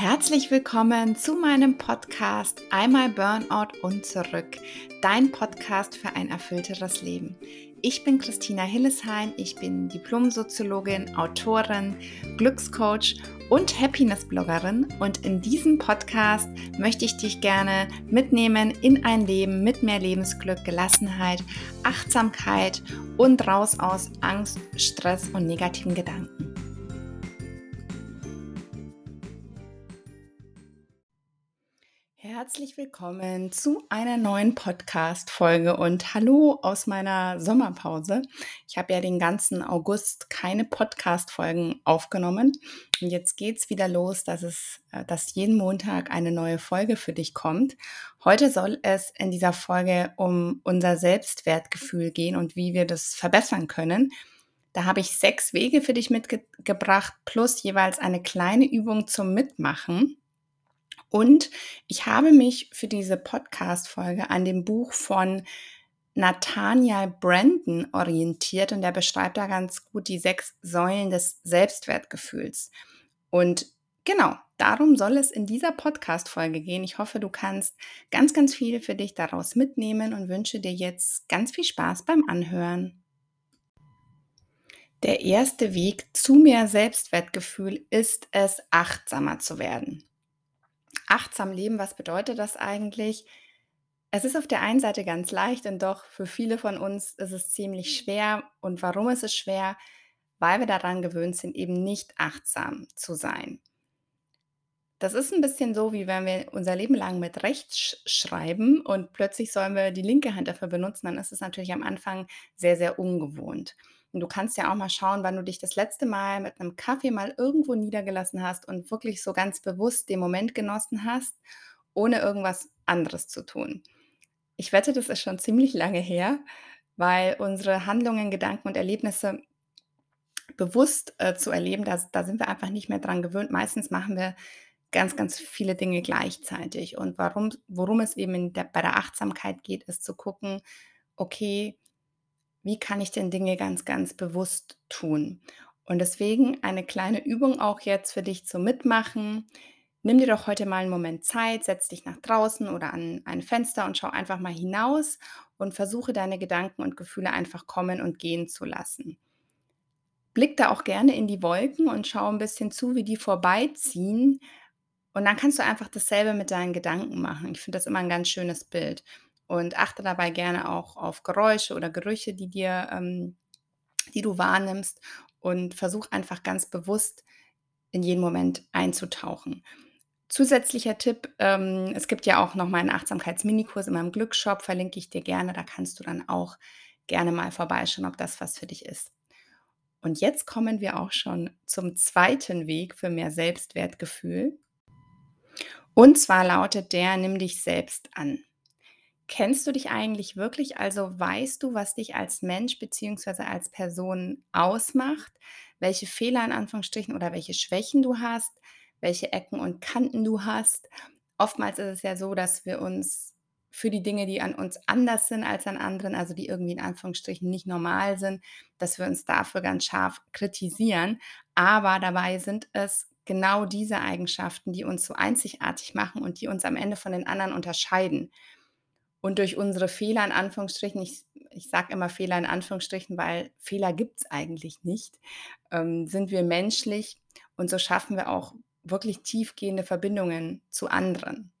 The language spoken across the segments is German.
Herzlich willkommen zu meinem Podcast Einmal Burnout und zurück, dein Podcast für ein erfüllteres Leben. Ich bin Christina Hillesheim, ich bin Diplomsoziologin, Autorin, Glückscoach und Happiness-Bloggerin und in diesem Podcast möchte ich dich gerne mitnehmen in ein Leben mit mehr Lebensglück, Gelassenheit, Achtsamkeit und raus aus Angst, Stress und negativen Gedanken. Herzlich willkommen zu einer neuen Podcast-Folge und hallo aus meiner Sommerpause. Ich habe ja den ganzen August keine Podcast-Folgen aufgenommen und jetzt geht's wieder los, dass es, äh, dass jeden Montag eine neue Folge für dich kommt. Heute soll es in dieser Folge um unser Selbstwertgefühl gehen und wie wir das verbessern können. Da habe ich sechs Wege für dich mitgebracht plus jeweils eine kleine Übung zum Mitmachen. Und ich habe mich für diese Podcast-Folge an dem Buch von Nathaniel Brandon orientiert und der beschreibt da ganz gut die sechs Säulen des Selbstwertgefühls. Und genau, darum soll es in dieser Podcast-Folge gehen. Ich hoffe, du kannst ganz, ganz viel für dich daraus mitnehmen und wünsche dir jetzt ganz viel Spaß beim Anhören. Der erste Weg zu mehr Selbstwertgefühl ist es, achtsamer zu werden achtsam leben, was bedeutet das eigentlich? Es ist auf der einen Seite ganz leicht und doch für viele von uns ist es ziemlich schwer. Und warum ist es schwer? Weil wir daran gewöhnt sind, eben nicht achtsam zu sein. Das ist ein bisschen so, wie wenn wir unser Leben lang mit rechts schreiben und plötzlich sollen wir die linke Hand dafür benutzen, dann ist es natürlich am Anfang sehr, sehr ungewohnt. Und du kannst ja auch mal schauen, wann du dich das letzte Mal mit einem Kaffee mal irgendwo niedergelassen hast und wirklich so ganz bewusst den Moment genossen hast, ohne irgendwas anderes zu tun. Ich wette, das ist schon ziemlich lange her, weil unsere Handlungen, Gedanken und Erlebnisse bewusst äh, zu erleben, da, da sind wir einfach nicht mehr dran gewöhnt. Meistens machen wir ganz, ganz viele Dinge gleichzeitig. Und warum, worum es eben der, bei der Achtsamkeit geht, ist zu gucken, okay, wie kann ich denn Dinge ganz, ganz bewusst tun? Und deswegen eine kleine Übung auch jetzt für dich zum Mitmachen. Nimm dir doch heute mal einen Moment Zeit, setz dich nach draußen oder an ein Fenster und schau einfach mal hinaus und versuche deine Gedanken und Gefühle einfach kommen und gehen zu lassen. Blick da auch gerne in die Wolken und schau ein bisschen zu, wie die vorbeiziehen. Und dann kannst du einfach dasselbe mit deinen Gedanken machen. Ich finde das immer ein ganz schönes Bild und achte dabei gerne auch auf Geräusche oder Gerüche, die dir, ähm, die du wahrnimmst und versuch einfach ganz bewusst in jeden Moment einzutauchen. Zusätzlicher Tipp, ähm, es gibt ja auch noch meinen Achtsamkeits-Minikurs in meinem Glücksshop, verlinke ich dir gerne, da kannst du dann auch gerne mal vorbeischauen, ob das was für dich ist. Und jetzt kommen wir auch schon zum zweiten Weg für mehr Selbstwertgefühl. Und zwar lautet der, nimm dich selbst an. Kennst du dich eigentlich wirklich? Also weißt du, was dich als Mensch bzw. als Person ausmacht? Welche Fehler in Anführungsstrichen oder welche Schwächen du hast? Welche Ecken und Kanten du hast? Oftmals ist es ja so, dass wir uns für die Dinge, die an uns anders sind als an anderen, also die irgendwie in Anführungsstrichen nicht normal sind, dass wir uns dafür ganz scharf kritisieren. Aber dabei sind es genau diese Eigenschaften, die uns so einzigartig machen und die uns am Ende von den anderen unterscheiden. Und durch unsere Fehler in Anführungsstrichen, ich, ich sage immer Fehler in Anführungsstrichen, weil Fehler gibt es eigentlich nicht, ähm, sind wir menschlich und so schaffen wir auch wirklich tiefgehende Verbindungen zu anderen.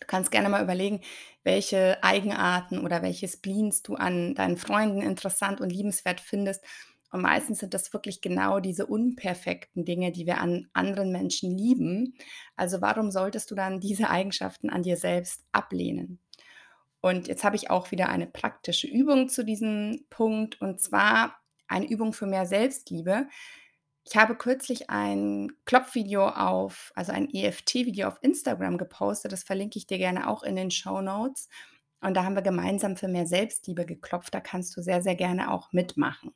Du kannst gerne mal überlegen, welche Eigenarten oder welche Spleens du an deinen Freunden interessant und liebenswert findest. Und meistens sind das wirklich genau diese unperfekten Dinge, die wir an anderen Menschen lieben. Also warum solltest du dann diese Eigenschaften an dir selbst ablehnen? Und jetzt habe ich auch wieder eine praktische Übung zu diesem Punkt und zwar eine Übung für mehr Selbstliebe. Ich habe kürzlich ein Klopfvideo auf, also ein EFT-Video auf Instagram gepostet. Das verlinke ich dir gerne auch in den Show Notes. Und da haben wir gemeinsam für mehr Selbstliebe geklopft. Da kannst du sehr, sehr gerne auch mitmachen.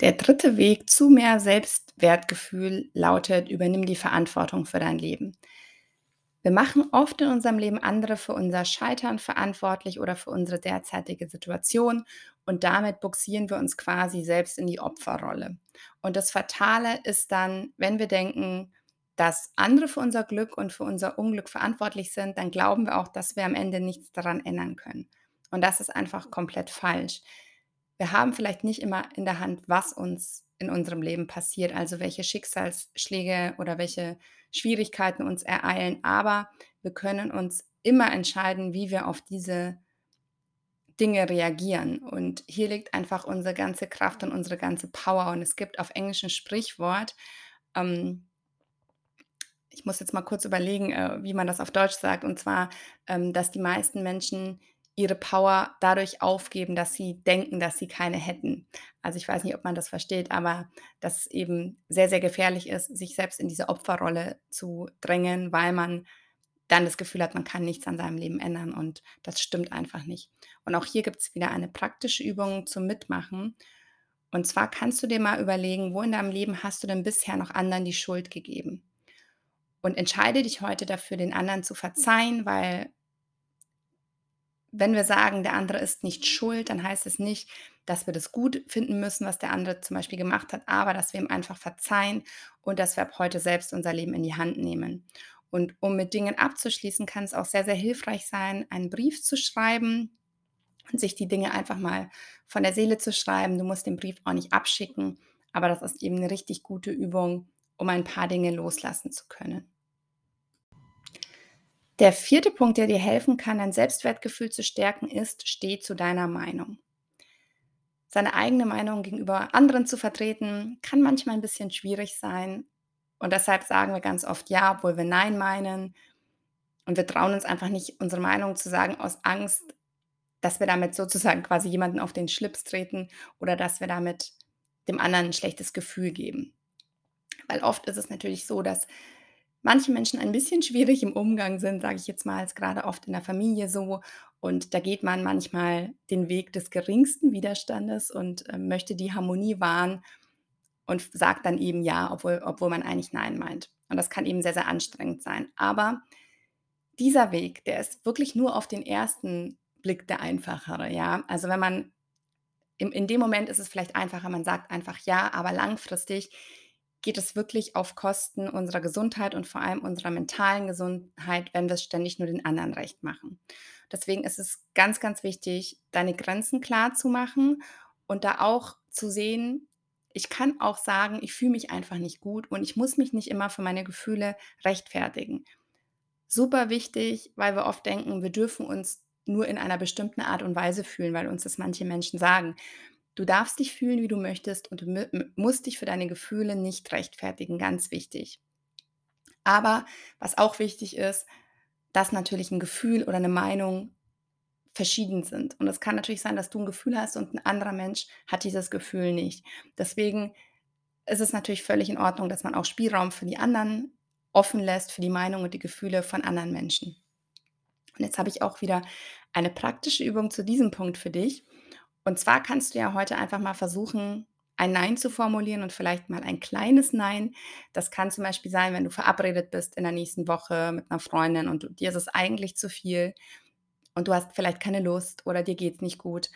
Der dritte Weg zu mehr Selbstwertgefühl lautet, übernimm die Verantwortung für dein Leben. Wir machen oft in unserem Leben andere für unser Scheitern verantwortlich oder für unsere derzeitige Situation und damit buxieren wir uns quasi selbst in die Opferrolle. Und das Fatale ist dann, wenn wir denken, dass andere für unser Glück und für unser Unglück verantwortlich sind, dann glauben wir auch, dass wir am Ende nichts daran ändern können. Und das ist einfach komplett falsch. Wir haben vielleicht nicht immer in der Hand, was uns in unserem Leben passiert, also welche Schicksalsschläge oder welche Schwierigkeiten uns ereilen, aber wir können uns immer entscheiden, wie wir auf diese Dinge reagieren. Und hier liegt einfach unsere ganze Kraft und unsere ganze Power. Und es gibt auf Englisch ein Sprichwort, ähm, ich muss jetzt mal kurz überlegen, äh, wie man das auf Deutsch sagt, und zwar, ähm, dass die meisten Menschen ihre Power dadurch aufgeben, dass sie denken, dass sie keine hätten. Also ich weiß nicht, ob man das versteht, aber dass es eben sehr, sehr gefährlich ist, sich selbst in diese Opferrolle zu drängen, weil man dann das Gefühl hat, man kann nichts an seinem Leben ändern und das stimmt einfach nicht. Und auch hier gibt es wieder eine praktische Übung zum Mitmachen. Und zwar kannst du dir mal überlegen, wo in deinem Leben hast du denn bisher noch anderen die Schuld gegeben? Und entscheide dich heute dafür, den anderen zu verzeihen, weil wenn wir sagen, der andere ist nicht schuld, dann heißt es nicht, dass wir das gut finden müssen, was der andere zum Beispiel gemacht hat, aber dass wir ihm einfach verzeihen und dass wir ab heute selbst unser Leben in die Hand nehmen. Und um mit Dingen abzuschließen, kann es auch sehr, sehr hilfreich sein, einen Brief zu schreiben und sich die Dinge einfach mal von der Seele zu schreiben. Du musst den Brief auch nicht abschicken, aber das ist eben eine richtig gute Übung, um ein paar Dinge loslassen zu können. Der vierte Punkt, der dir helfen kann, dein Selbstwertgefühl zu stärken, ist, steh zu deiner Meinung. Seine eigene Meinung gegenüber anderen zu vertreten, kann manchmal ein bisschen schwierig sein. Und deshalb sagen wir ganz oft Ja, obwohl wir Nein meinen. Und wir trauen uns einfach nicht, unsere Meinung zu sagen, aus Angst, dass wir damit sozusagen quasi jemanden auf den Schlips treten oder dass wir damit dem anderen ein schlechtes Gefühl geben. Weil oft ist es natürlich so, dass manche Menschen ein bisschen schwierig im Umgang sind, sage ich jetzt mal, ist gerade oft in der Familie so. Und da geht man manchmal den Weg des geringsten Widerstandes und äh, möchte die Harmonie wahren und sagt dann eben ja, obwohl, obwohl man eigentlich nein meint. Und das kann eben sehr, sehr anstrengend sein. Aber dieser Weg, der ist wirklich nur auf den ersten Blick der einfachere, ja. Also wenn man in, in dem Moment ist es vielleicht einfacher, man sagt einfach ja, aber langfristig geht es wirklich auf Kosten unserer Gesundheit und vor allem unserer mentalen Gesundheit, wenn wir es ständig nur den anderen recht machen. Deswegen ist es ganz, ganz wichtig, deine Grenzen klar zu machen und da auch zu sehen, ich kann auch sagen, ich fühle mich einfach nicht gut und ich muss mich nicht immer für meine Gefühle rechtfertigen. Super wichtig, weil wir oft denken, wir dürfen uns nur in einer bestimmten Art und Weise fühlen, weil uns das manche Menschen sagen. Du darfst dich fühlen, wie du möchtest und du musst dich für deine Gefühle nicht rechtfertigen, ganz wichtig. Aber was auch wichtig ist, dass natürlich ein Gefühl oder eine Meinung verschieden sind. Und es kann natürlich sein, dass du ein Gefühl hast und ein anderer Mensch hat dieses Gefühl nicht. Deswegen ist es natürlich völlig in Ordnung, dass man auch Spielraum für die anderen offen lässt, für die Meinung und die Gefühle von anderen Menschen. Und jetzt habe ich auch wieder eine praktische Übung zu diesem Punkt für dich. Und zwar kannst du ja heute einfach mal versuchen, ein Nein zu formulieren und vielleicht mal ein kleines Nein. Das kann zum Beispiel sein, wenn du verabredet bist in der nächsten Woche mit einer Freundin und dir ist es eigentlich zu viel und du hast vielleicht keine Lust oder dir geht es nicht gut.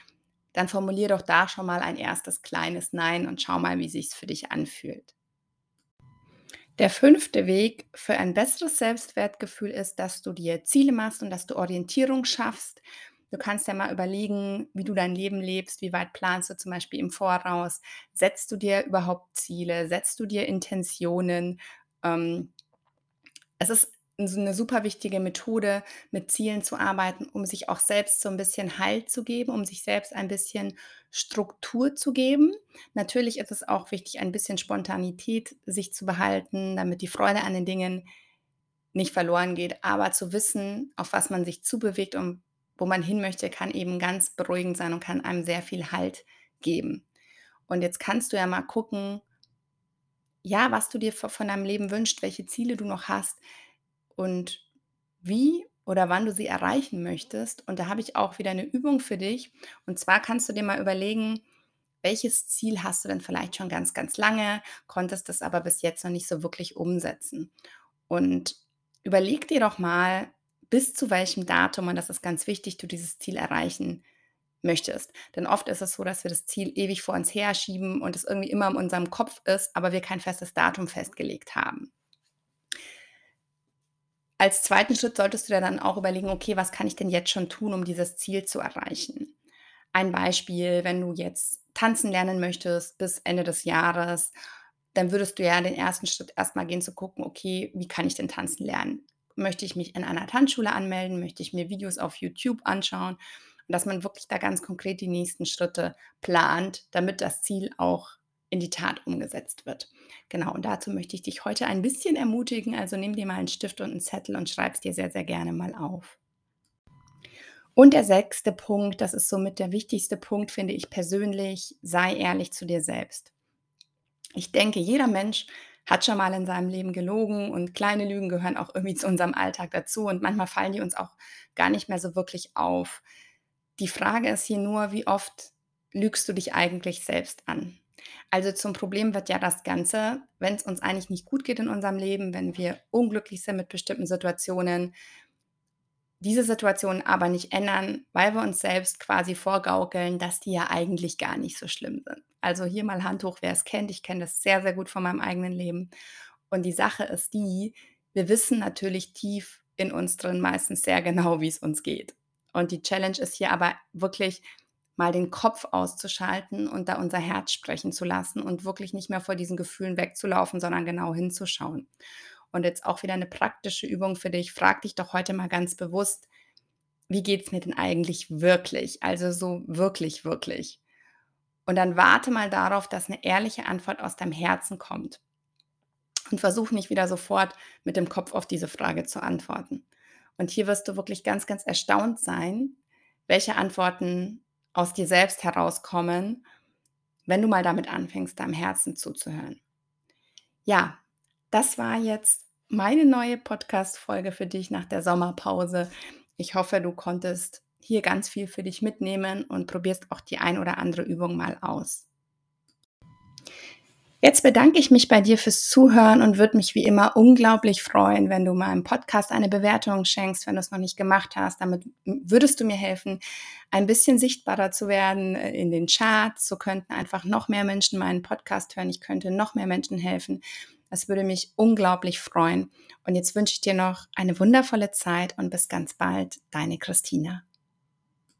Dann formulier doch da schon mal ein erstes kleines Nein und schau mal, wie sich es für dich anfühlt. Der fünfte Weg für ein besseres Selbstwertgefühl ist, dass du dir Ziele machst und dass du Orientierung schaffst Du kannst ja mal überlegen, wie du dein Leben lebst, wie weit planst du zum Beispiel im Voraus, setzt du dir überhaupt Ziele, setzt du dir Intentionen. Ähm, es ist eine super wichtige Methode, mit Zielen zu arbeiten, um sich auch selbst so ein bisschen Halt zu geben, um sich selbst ein bisschen Struktur zu geben. Natürlich ist es auch wichtig, ein bisschen Spontanität sich zu behalten, damit die Freude an den Dingen nicht verloren geht, aber zu wissen, auf was man sich zubewegt und wo man hin möchte, kann eben ganz beruhigend sein und kann einem sehr viel Halt geben. Und jetzt kannst du ja mal gucken, ja, was du dir von deinem Leben wünschst, welche Ziele du noch hast und wie oder wann du sie erreichen möchtest. Und da habe ich auch wieder eine Übung für dich. Und zwar kannst du dir mal überlegen, welches Ziel hast du denn vielleicht schon ganz, ganz lange, konntest das aber bis jetzt noch nicht so wirklich umsetzen. Und überleg dir doch mal, bis zu welchem Datum, und das ist ganz wichtig, du dieses Ziel erreichen möchtest. Denn oft ist es so, dass wir das Ziel ewig vor uns her schieben und es irgendwie immer in unserem Kopf ist, aber wir kein festes Datum festgelegt haben. als zweiten Schritt solltest du dir dann auch überlegen, okay, was kann ich denn jetzt schon tun, um dieses Ziel zu erreichen? Ein Beispiel, wenn du jetzt tanzen lernen möchtest bis Ende des Jahres, dann würdest du ja den ersten Schritt erstmal gehen zu gucken, okay, wie kann ich denn tanzen lernen? Möchte ich mich in einer Tanzschule anmelden? Möchte ich mir Videos auf YouTube anschauen? Und dass man wirklich da ganz konkret die nächsten Schritte plant, damit das Ziel auch in die Tat umgesetzt wird. Genau, und dazu möchte ich dich heute ein bisschen ermutigen. Also nimm dir mal einen Stift und einen Zettel und schreib es dir sehr, sehr gerne mal auf. Und der sechste Punkt, das ist somit der wichtigste Punkt, finde ich persönlich, sei ehrlich zu dir selbst. Ich denke, jeder Mensch hat schon mal in seinem Leben gelogen und kleine Lügen gehören auch irgendwie zu unserem Alltag dazu und manchmal fallen die uns auch gar nicht mehr so wirklich auf. Die Frage ist hier nur, wie oft lügst du dich eigentlich selbst an? Also zum Problem wird ja das Ganze, wenn es uns eigentlich nicht gut geht in unserem Leben, wenn wir unglücklich sind mit bestimmten Situationen, diese Situationen aber nicht ändern, weil wir uns selbst quasi vorgaukeln, dass die ja eigentlich gar nicht so schlimm sind. Also hier mal Hand hoch, wer es kennt. Ich kenne das sehr, sehr gut von meinem eigenen Leben. Und die Sache ist die, wir wissen natürlich tief in uns drin meistens sehr genau, wie es uns geht. Und die Challenge ist hier aber wirklich mal den Kopf auszuschalten und da unser Herz sprechen zu lassen und wirklich nicht mehr vor diesen Gefühlen wegzulaufen, sondern genau hinzuschauen. Und jetzt auch wieder eine praktische Übung für dich. Frag dich doch heute mal ganz bewusst, wie geht es mir denn eigentlich wirklich? Also so wirklich, wirklich. Und dann warte mal darauf, dass eine ehrliche Antwort aus deinem Herzen kommt. Und versuch nicht wieder sofort mit dem Kopf auf diese Frage zu antworten. Und hier wirst du wirklich ganz, ganz erstaunt sein, welche Antworten aus dir selbst herauskommen, wenn du mal damit anfängst, deinem Herzen zuzuhören. Ja, das war jetzt meine neue Podcast-Folge für dich nach der Sommerpause. Ich hoffe, du konntest hier ganz viel für dich mitnehmen und probierst auch die ein oder andere Übung mal aus. Jetzt bedanke ich mich bei dir fürs Zuhören und würde mich wie immer unglaublich freuen, wenn du meinem Podcast eine Bewertung schenkst, wenn du es noch nicht gemacht hast. Damit würdest du mir helfen, ein bisschen sichtbarer zu werden äh, in den Charts. So könnten einfach noch mehr Menschen meinen Podcast hören. Ich könnte noch mehr Menschen helfen. Das würde mich unglaublich freuen. Und jetzt wünsche ich dir noch eine wundervolle Zeit und bis ganz bald, deine Christina.